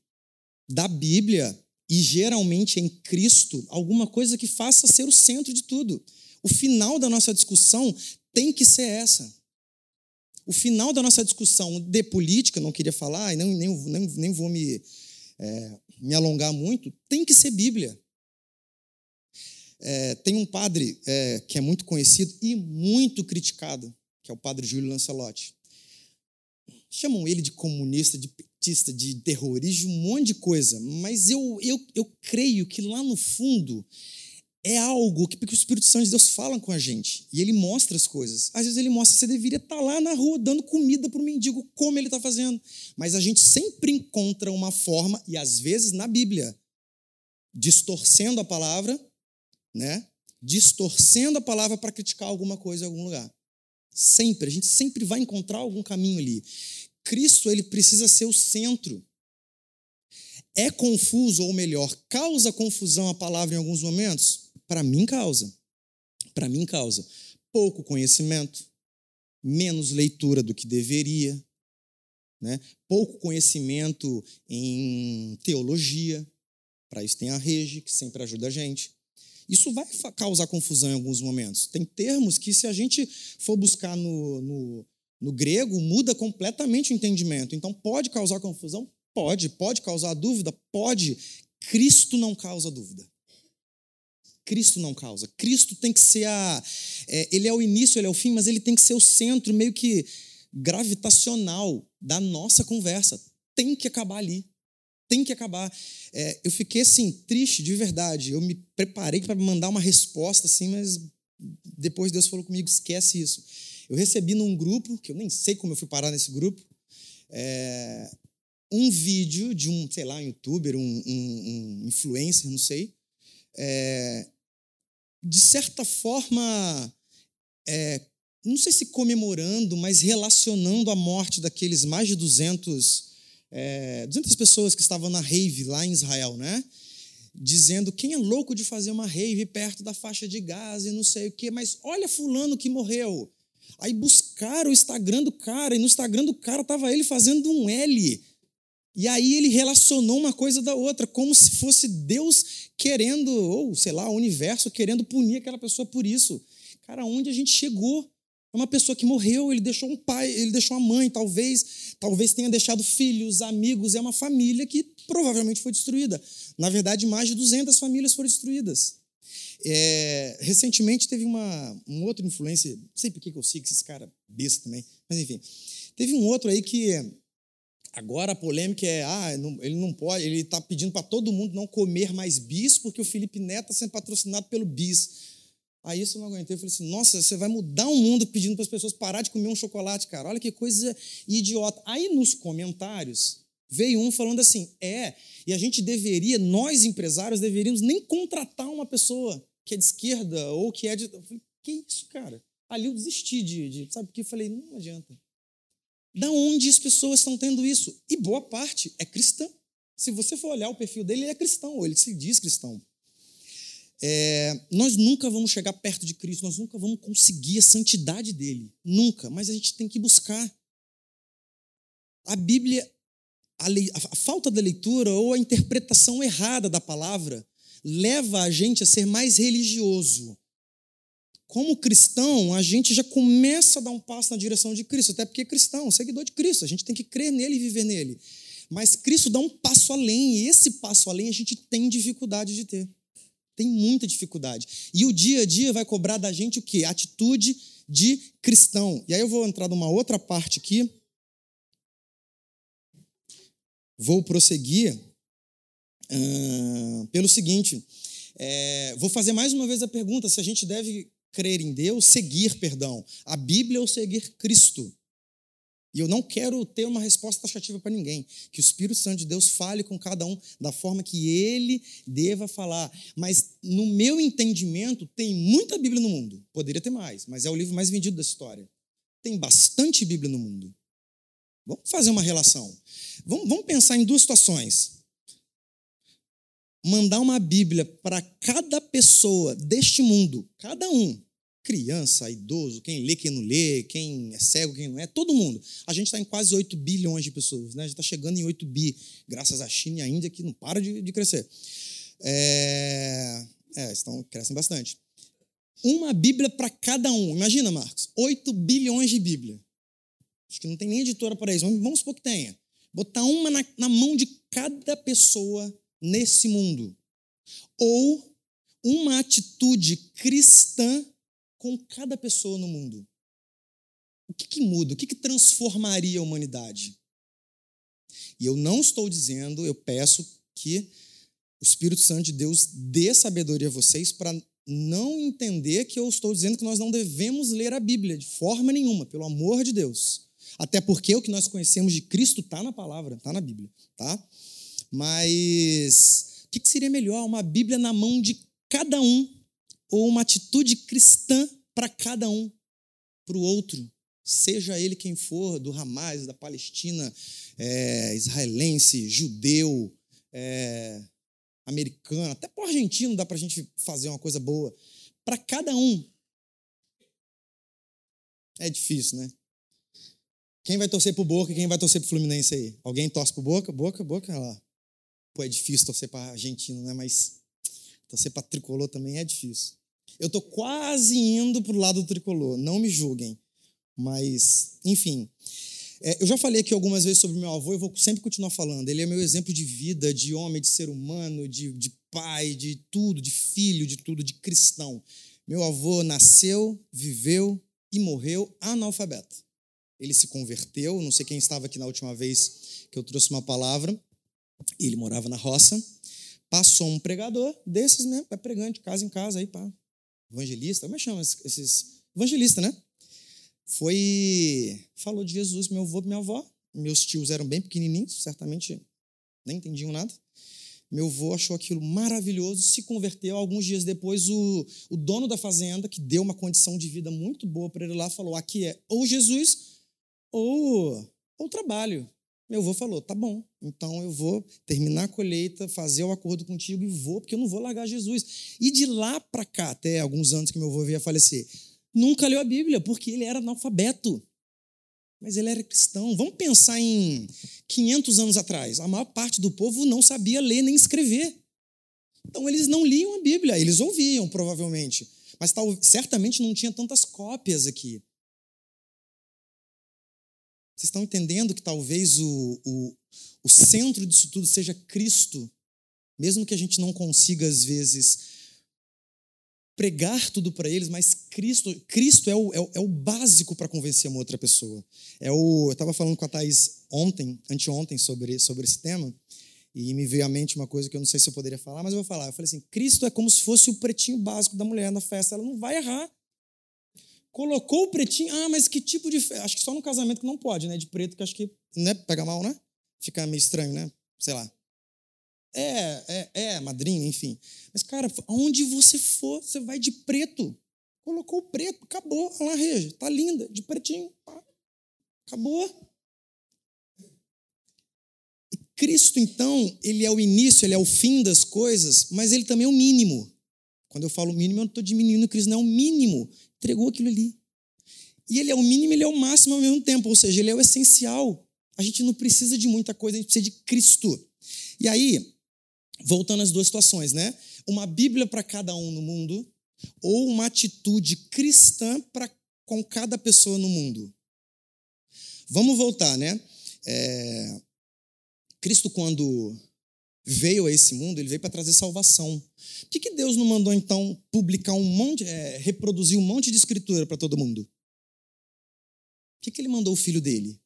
da Bíblia e geralmente em Cristo, alguma coisa que faça ser o centro de tudo. O final da nossa discussão tem que ser essa. O final da nossa discussão de política, não queria falar, nem, nem, nem, nem vou me, é, me alongar muito, tem que ser Bíblia. É, tem um padre é, que é muito conhecido e muito criticado, que é o padre Júlio Lancelotti. Chamam ele de comunista, de petista, de terrorista, um monte de coisa. Mas eu, eu, eu creio que lá no fundo é algo que porque o Espírito Santo de Deus fala com a gente e ele mostra as coisas. Às vezes ele mostra, você deveria estar lá na rua dando comida para o mendigo, como ele está fazendo. Mas a gente sempre encontra uma forma, e às vezes na Bíblia, distorcendo a palavra, né? Distorcendo a palavra para criticar alguma coisa em algum lugar. Sempre, a gente sempre vai encontrar algum caminho ali. Cristo ele precisa ser o centro. É confuso, ou melhor, causa confusão a palavra em alguns momentos? Para mim, causa. Para mim, causa. Pouco conhecimento, menos leitura do que deveria, né? pouco conhecimento em teologia. Para isso tem a Rege, que sempre ajuda a gente. Isso vai causar confusão em alguns momentos. Tem termos que, se a gente for buscar no, no, no grego, muda completamente o entendimento. Então, pode causar confusão? Pode. Pode causar dúvida? Pode. Cristo não causa dúvida. Cristo não causa. Cristo tem que ser a. É, ele é o início, ele é o fim, mas ele tem que ser o centro meio que gravitacional da nossa conversa. Tem que acabar ali. Tem que acabar. É, eu fiquei assim, triste de verdade. Eu me preparei para mandar uma resposta assim, mas depois Deus falou comigo: esquece isso. Eu recebi num grupo, que eu nem sei como eu fui parar nesse grupo, é, um vídeo de um, sei lá, um youtuber, um, um, um influencer, não sei, é, de certa forma, é, não sei se comemorando, mas relacionando a morte daqueles mais de 200, é, 200 pessoas que estavam na rave lá em Israel, né? Dizendo quem é louco de fazer uma rave perto da faixa de Gaza e não sei o quê, mas olha fulano que morreu. Aí buscaram o Instagram do cara, e no Instagram do cara estava ele fazendo um L. E aí ele relacionou uma coisa da outra, como se fosse Deus querendo, ou sei lá, o universo querendo punir aquela pessoa por isso. Cara, onde a gente chegou? Uma pessoa que morreu, ele deixou um pai, ele deixou uma mãe, talvez, talvez tenha deixado filhos, amigos, é uma família que provavelmente foi destruída. Na verdade, mais de 200 famílias foram destruídas. É, recentemente teve uma, um outro influencer, não sei por que eu sigo esses caras besta também, mas enfim. Teve um outro aí que agora a polêmica é: ah, ele não pode, ele está pedindo para todo mundo não comer mais bis, porque o Felipe Neto está sendo patrocinado pelo bis. Aí isso eu não aguentei. Eu falei assim: nossa, você vai mudar o mundo pedindo para as pessoas parar de comer um chocolate, cara. Olha que coisa idiota. Aí nos comentários veio um falando assim: é, e a gente deveria, nós empresários, deveríamos nem contratar uma pessoa que é de esquerda ou que é de. Eu falei: que isso, cara? Ali eu desisti de. de sabe porque eu falei: não adianta. Da onde as pessoas estão tendo isso? E boa parte é cristã. Se você for olhar o perfil dele, ele é cristão, ou ele se diz cristão. É, nós nunca vamos chegar perto de Cristo, nós nunca vamos conseguir a santidade dele. Nunca. Mas a gente tem que buscar. A Bíblia, a, le, a falta da leitura ou a interpretação errada da palavra leva a gente a ser mais religioso como cristão, a gente já começa a dar um passo na direção de Cristo, até porque é cristão, seguidor de Cristo, a gente tem que crer nele e viver nele. Mas Cristo dá um passo além, e esse passo além a gente tem dificuldade de ter. Tem muita dificuldade. E o dia a dia vai cobrar da gente o quê? Atitude de cristão. E aí eu vou entrar numa outra parte aqui. Vou prosseguir uh, pelo seguinte. É, vou fazer mais uma vez a pergunta se a gente deve crer em Deus, seguir, perdão, a Bíblia ou seguir Cristo. E eu não quero ter uma resposta taxativa para ninguém. Que o Espírito Santo de Deus fale com cada um da forma que ele deva falar. Mas, no meu entendimento, tem muita Bíblia no mundo. Poderia ter mais, mas é o livro mais vendido da história. Tem bastante Bíblia no mundo. Vamos fazer uma relação. Vamos, vamos pensar em duas situações. Mandar uma Bíblia para cada pessoa deste mundo, cada um, criança, idoso, quem lê, quem não lê, quem é cego, quem não é, todo mundo. A gente está em quase 8 bilhões de pessoas, né? A gente está chegando em 8 bi, graças à China e à Índia, que não para de, de crescer. É, é, estão, crescem bastante. Uma Bíblia para cada um. Imagina, Marcos, 8 bilhões de Bíblia. Acho que não tem nem editora para isso, vamos supor que tenha. Botar uma na, na mão de cada pessoa nesse mundo. Ou uma atitude cristã com cada pessoa no mundo. O que, que muda? O que, que transformaria a humanidade? E eu não estou dizendo, eu peço que o Espírito Santo de Deus dê sabedoria a vocês para não entender que eu estou dizendo que nós não devemos ler a Bíblia de forma nenhuma, pelo amor de Deus. Até porque o que nós conhecemos de Cristo está na palavra, está na Bíblia, tá? Mas o que, que seria melhor? Uma Bíblia na mão de cada um ou uma atitude cristã para cada um, para o outro, seja ele quem for, do Hamas, da Palestina, é, israelense, judeu, é, americano, até para o argentino dá para a gente fazer uma coisa boa. Para cada um. É difícil, né? Quem vai torcer pro Boca e quem vai torcer pro Fluminense aí? Alguém torce pro Boca? Boca, Boca, lá. Pô, é difícil torcer para argentino, né? Mas torcer para tricolor também é difícil. Eu estou quase indo para o lado do tricolor, não me julguem. Mas, enfim. É, eu já falei aqui algumas vezes sobre meu avô e vou sempre continuar falando. Ele é meu exemplo de vida, de homem, de ser humano, de, de pai, de tudo, de filho, de tudo, de cristão. Meu avô nasceu, viveu e morreu analfabeto. Ele se converteu, não sei quem estava aqui na última vez que eu trouxe uma palavra. Ele morava na roça. Passou um pregador desses mesmo, é pregando de casa em casa aí, pá evangelista, como é que chama esses? Evangelista, né? Foi. Falou de Jesus, meu avô e minha avó. Meus tios eram bem pequenininhos, certamente nem entendiam nada. Meu avô achou aquilo maravilhoso, se converteu. Alguns dias depois, o, o dono da fazenda, que deu uma condição de vida muito boa para ele lá, falou: aqui é ou Jesus ou, ou trabalho. Meu avô falou: tá bom, então eu vou terminar a colheita, fazer o acordo contigo e vou, porque eu não vou largar Jesus. E de lá para cá, até alguns anos que meu avô veio a falecer, nunca leu a Bíblia, porque ele era analfabeto. Mas ele era cristão. Vamos pensar em 500 anos atrás. A maior parte do povo não sabia ler nem escrever. Então eles não liam a Bíblia, eles ouviam provavelmente, mas tal, certamente não tinha tantas cópias aqui. Vocês estão entendendo que talvez o, o, o centro disso tudo seja Cristo, mesmo que a gente não consiga, às vezes, pregar tudo para eles, mas Cristo, Cristo é o, é o, é o básico para convencer uma outra pessoa. É o, eu estava falando com a Thais ontem, anteontem, sobre, sobre esse tema, E me veio à mente uma coisa que eu não sei se eu poderia falar, mas eu vou falar. Eu falei assim: Cristo é como se fosse o pretinho básico da mulher na festa. Ela não vai errar. Colocou o pretinho. Ah, mas que tipo de? Acho que só no casamento que não pode, né? De preto, que acho que. Né? Pega mal, né? Fica meio estranho, né? Sei lá. É, é, é, madrinha, enfim. Mas, cara, aonde você for, você vai de preto. Colocou o preto, acabou. Olha lá, Reja, tá linda, de pretinho. Acabou. Cristo, então, ele é o início, ele é o fim das coisas, mas ele também é o mínimo. Quando eu falo mínimo, eu não estou diminuindo Cristo, não é o mínimo. Entregou aquilo ali. E ele é o mínimo, ele é o máximo ao mesmo tempo, ou seja, ele é o essencial. A gente não precisa de muita coisa, a gente precisa de Cristo. E aí, voltando às duas situações, né? Uma Bíblia para cada um no mundo, ou uma atitude cristã para com cada pessoa no mundo. Vamos voltar, né? É, Cristo, quando veio a esse mundo, ele veio para trazer salvação. Por que, que Deus não mandou, então, publicar um monte, é, reproduzir um monte de escritura para todo mundo? Por que, que ele mandou o filho dele?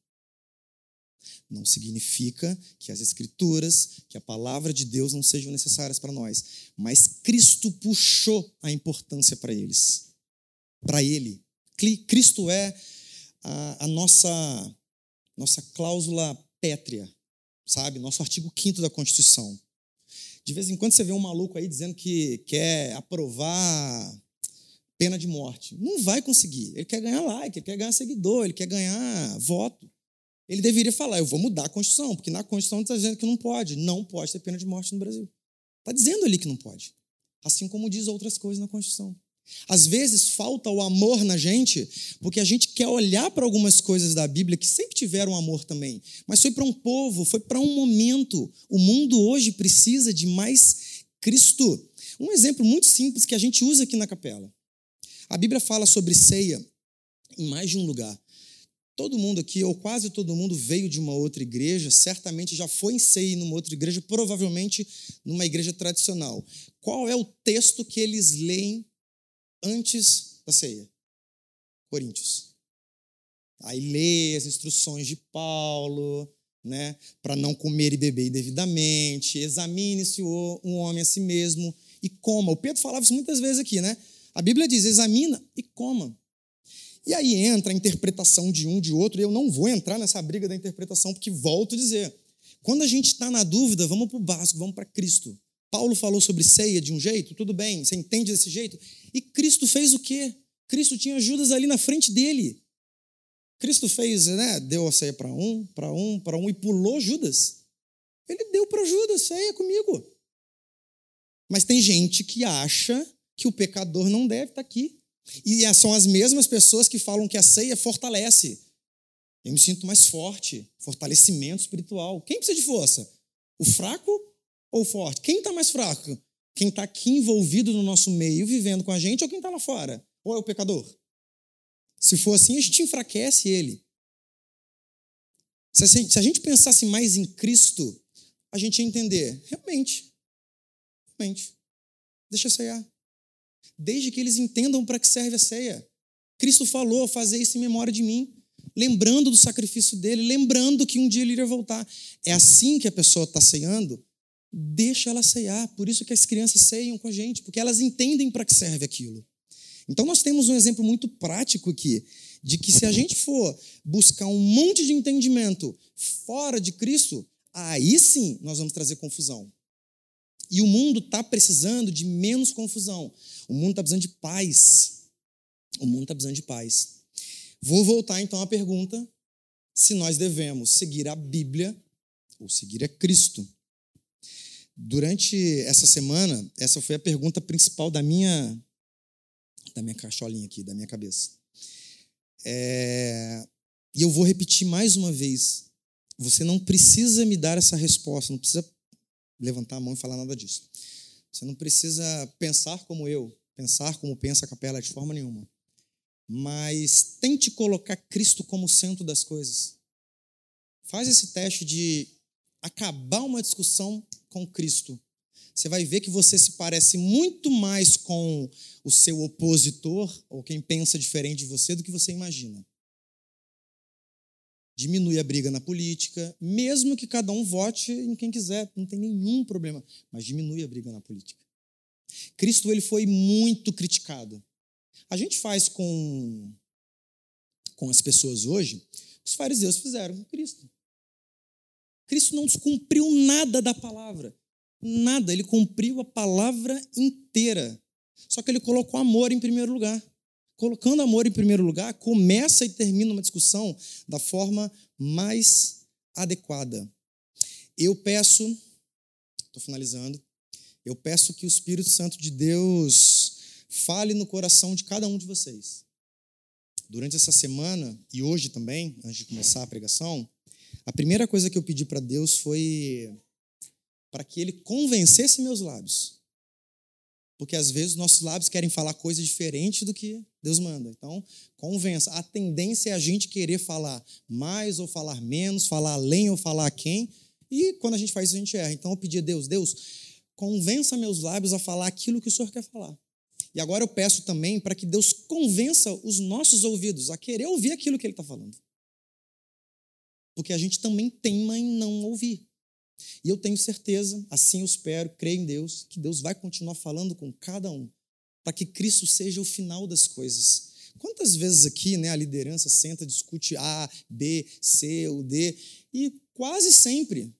Não significa que as escrituras, que a palavra de Deus não sejam necessárias para nós, mas Cristo puxou a importância para eles. Para ele. Cristo é a, a nossa, nossa cláusula pétrea sabe? Nosso artigo 5 da Constituição. De vez em quando você vê um maluco aí dizendo que quer aprovar pena de morte. Não vai conseguir. Ele quer ganhar like, ele quer ganhar seguidor, ele quer ganhar voto. Ele deveria falar: eu vou mudar a Constituição, porque na Constituição está dizendo que não pode. Não pode ter pena de morte no Brasil. Está dizendo ali que não pode. Assim como diz outras coisas na Constituição. Às vezes falta o amor na gente, porque a gente quer olhar para algumas coisas da Bíblia que sempre tiveram amor também, mas foi para um povo, foi para um momento. O mundo hoje precisa de mais Cristo. Um exemplo muito simples que a gente usa aqui na capela. A Bíblia fala sobre ceia em mais de um lugar. Todo mundo aqui, ou quase todo mundo, veio de uma outra igreja, certamente já foi em ceia numa outra igreja, provavelmente numa igreja tradicional. Qual é o texto que eles leem antes da ceia. Coríntios. Aí lê as instruções de Paulo, né, para não comer e beber indevidamente, examine-se um homem a si mesmo e coma. O Pedro falava isso muitas vezes aqui, né? A Bíblia diz: examina e coma. E aí entra a interpretação de um de outro, e eu não vou entrar nessa briga da interpretação, porque volto a dizer: quando a gente está na dúvida, vamos para o básico, vamos para Cristo. Paulo falou sobre ceia de um jeito, tudo bem, você entende desse jeito? E Cristo fez o quê? Cristo tinha Judas ali na frente dele. Cristo fez, né? Deu a ceia para um, para um, para um e pulou Judas. Ele deu para Judas, ceia comigo. Mas tem gente que acha que o pecador não deve estar tá aqui. E são as mesmas pessoas que falam que a ceia fortalece. Eu me sinto mais forte, fortalecimento espiritual. Quem precisa de força? O fraco ou forte? Quem está mais fraco? Quem está aqui envolvido no nosso meio, vivendo com a gente, ou quem está lá fora? Ou é o pecador? Se for assim, a gente enfraquece ele. Se a gente pensasse mais em Cristo, a gente ia entender, realmente, realmente, deixa ceiar. Desde que eles entendam para que serve a ceia. Cristo falou, fazer isso em memória de mim, lembrando do sacrifício dele, lembrando que um dia ele iria voltar. É assim que a pessoa está ceando, deixa ela ceiar. Por isso que as crianças ceiam com a gente, porque elas entendem para que serve aquilo. Então nós temos um exemplo muito prático aqui, de que se a gente for buscar um monte de entendimento fora de Cristo, aí sim nós vamos trazer confusão. E o mundo está precisando de menos confusão. O mundo está precisando de paz. O mundo está precisando de paz. Vou voltar então à pergunta se nós devemos seguir a Bíblia ou seguir a Cristo. Durante essa semana, essa foi a pergunta principal da minha da minha cacholinha aqui, da minha cabeça. É, e eu vou repetir mais uma vez. Você não precisa me dar essa resposta, não precisa levantar a mão e falar nada disso. Você não precisa pensar como eu, pensar como pensa a capela de forma nenhuma. Mas tente colocar Cristo como centro das coisas. Faz esse teste de acabar uma discussão com Cristo, você vai ver que você se parece muito mais com o seu opositor ou quem pensa diferente de você do que você imagina. diminui a briga na política, mesmo que cada um vote em quem quiser, não tem nenhum problema, mas diminui a briga na política. Cristo ele foi muito criticado. A gente faz com com as pessoas hoje, os fariseus fizeram com Cristo. Cristo não descumpriu nada da palavra. Nada, ele cumpriu a palavra inteira. Só que ele colocou amor em primeiro lugar. Colocando amor em primeiro lugar, começa e termina uma discussão da forma mais adequada. Eu peço, estou finalizando, eu peço que o Espírito Santo de Deus fale no coração de cada um de vocês. Durante essa semana e hoje também, antes de começar a pregação, a primeira coisa que eu pedi para Deus foi para que ele convencesse meus lábios. Porque às vezes nossos lábios querem falar coisa diferente do que Deus manda. Então, convença. A tendência é a gente querer falar mais ou falar menos, falar além ou falar quem. E quando a gente faz isso, a gente erra. Então eu pedi a Deus, Deus, convença meus lábios a falar aquilo que o Senhor quer falar. E agora eu peço também para que Deus convença os nossos ouvidos a querer ouvir aquilo que Ele está falando. Porque a gente também teima em não ouvir. E eu tenho certeza, assim eu espero, creio em Deus, que Deus vai continuar falando com cada um, para que Cristo seja o final das coisas. Quantas vezes aqui né, a liderança senta, discute A, B, C ou D, e quase sempre,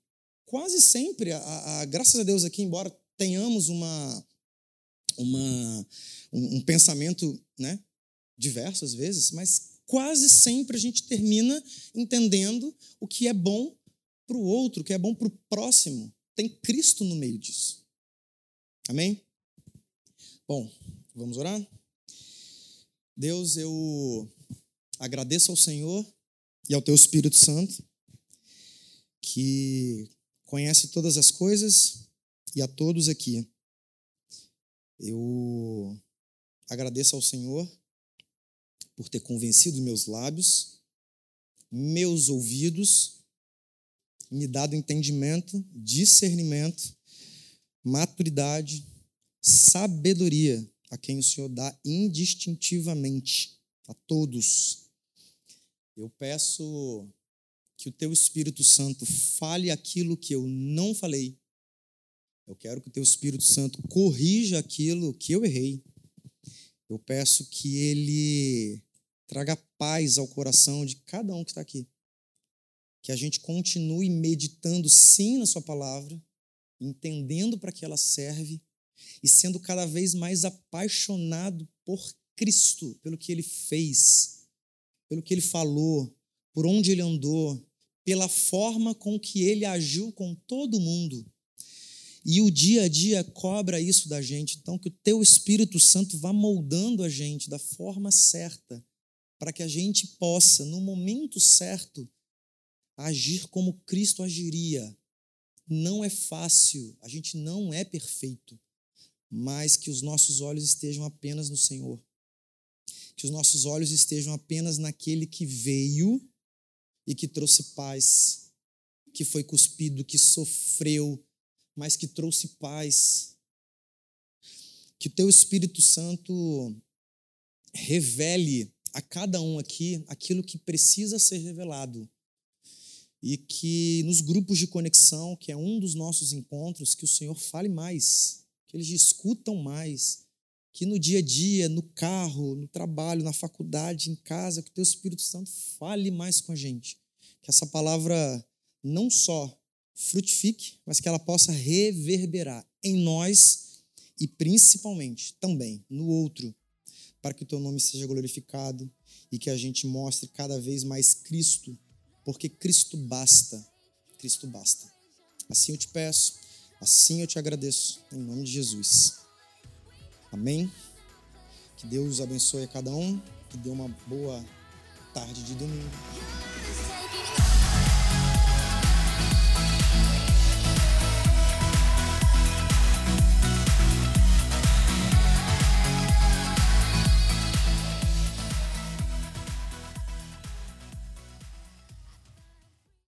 quase sempre, a, a, graças a Deus aqui, embora tenhamos uma, uma, um, um pensamento né, diverso às vezes, mas quase sempre a gente termina entendendo o que é bom para o outro, o que é bom para o próximo. Tem Cristo no meio disso. Amém? Bom, vamos orar? Deus, eu agradeço ao Senhor e ao Teu Espírito Santo, que conhece todas as coisas e a todos aqui. Eu agradeço ao Senhor por ter convencido meus lábios, meus ouvidos, me dado entendimento, discernimento, maturidade, sabedoria a quem o Senhor dá indistintivamente a todos. Eu peço que o teu Espírito Santo fale aquilo que eu não falei eu quero que o teu Espírito Santo corrija aquilo que eu errei. Eu peço que ele traga paz ao coração de cada um que está aqui. Que a gente continue meditando sim na Sua palavra, entendendo para que ela serve e sendo cada vez mais apaixonado por Cristo, pelo que ele fez, pelo que ele falou, por onde ele andou, pela forma com que ele agiu com todo mundo. E o dia a dia cobra isso da gente. Então, que o teu Espírito Santo vá moldando a gente da forma certa, para que a gente possa, no momento certo, agir como Cristo agiria. Não é fácil, a gente não é perfeito, mas que os nossos olhos estejam apenas no Senhor. Que os nossos olhos estejam apenas naquele que veio e que trouxe paz, que foi cuspido, que sofreu, mas que trouxe paz. Que o teu Espírito Santo revele a cada um aqui aquilo que precisa ser revelado. E que nos grupos de conexão, que é um dos nossos encontros, que o Senhor fale mais, que eles discutam mais, que no dia a dia, no carro, no trabalho, na faculdade, em casa, que o teu Espírito Santo fale mais com a gente. Que essa palavra não só frutifique, mas que ela possa reverberar em nós e principalmente também no outro, para que o teu nome seja glorificado e que a gente mostre cada vez mais Cristo, porque Cristo basta. Cristo basta. Assim eu te peço, assim eu te agradeço, em nome de Jesus. Amém. Que Deus abençoe a cada um, que dê uma boa tarde de domingo.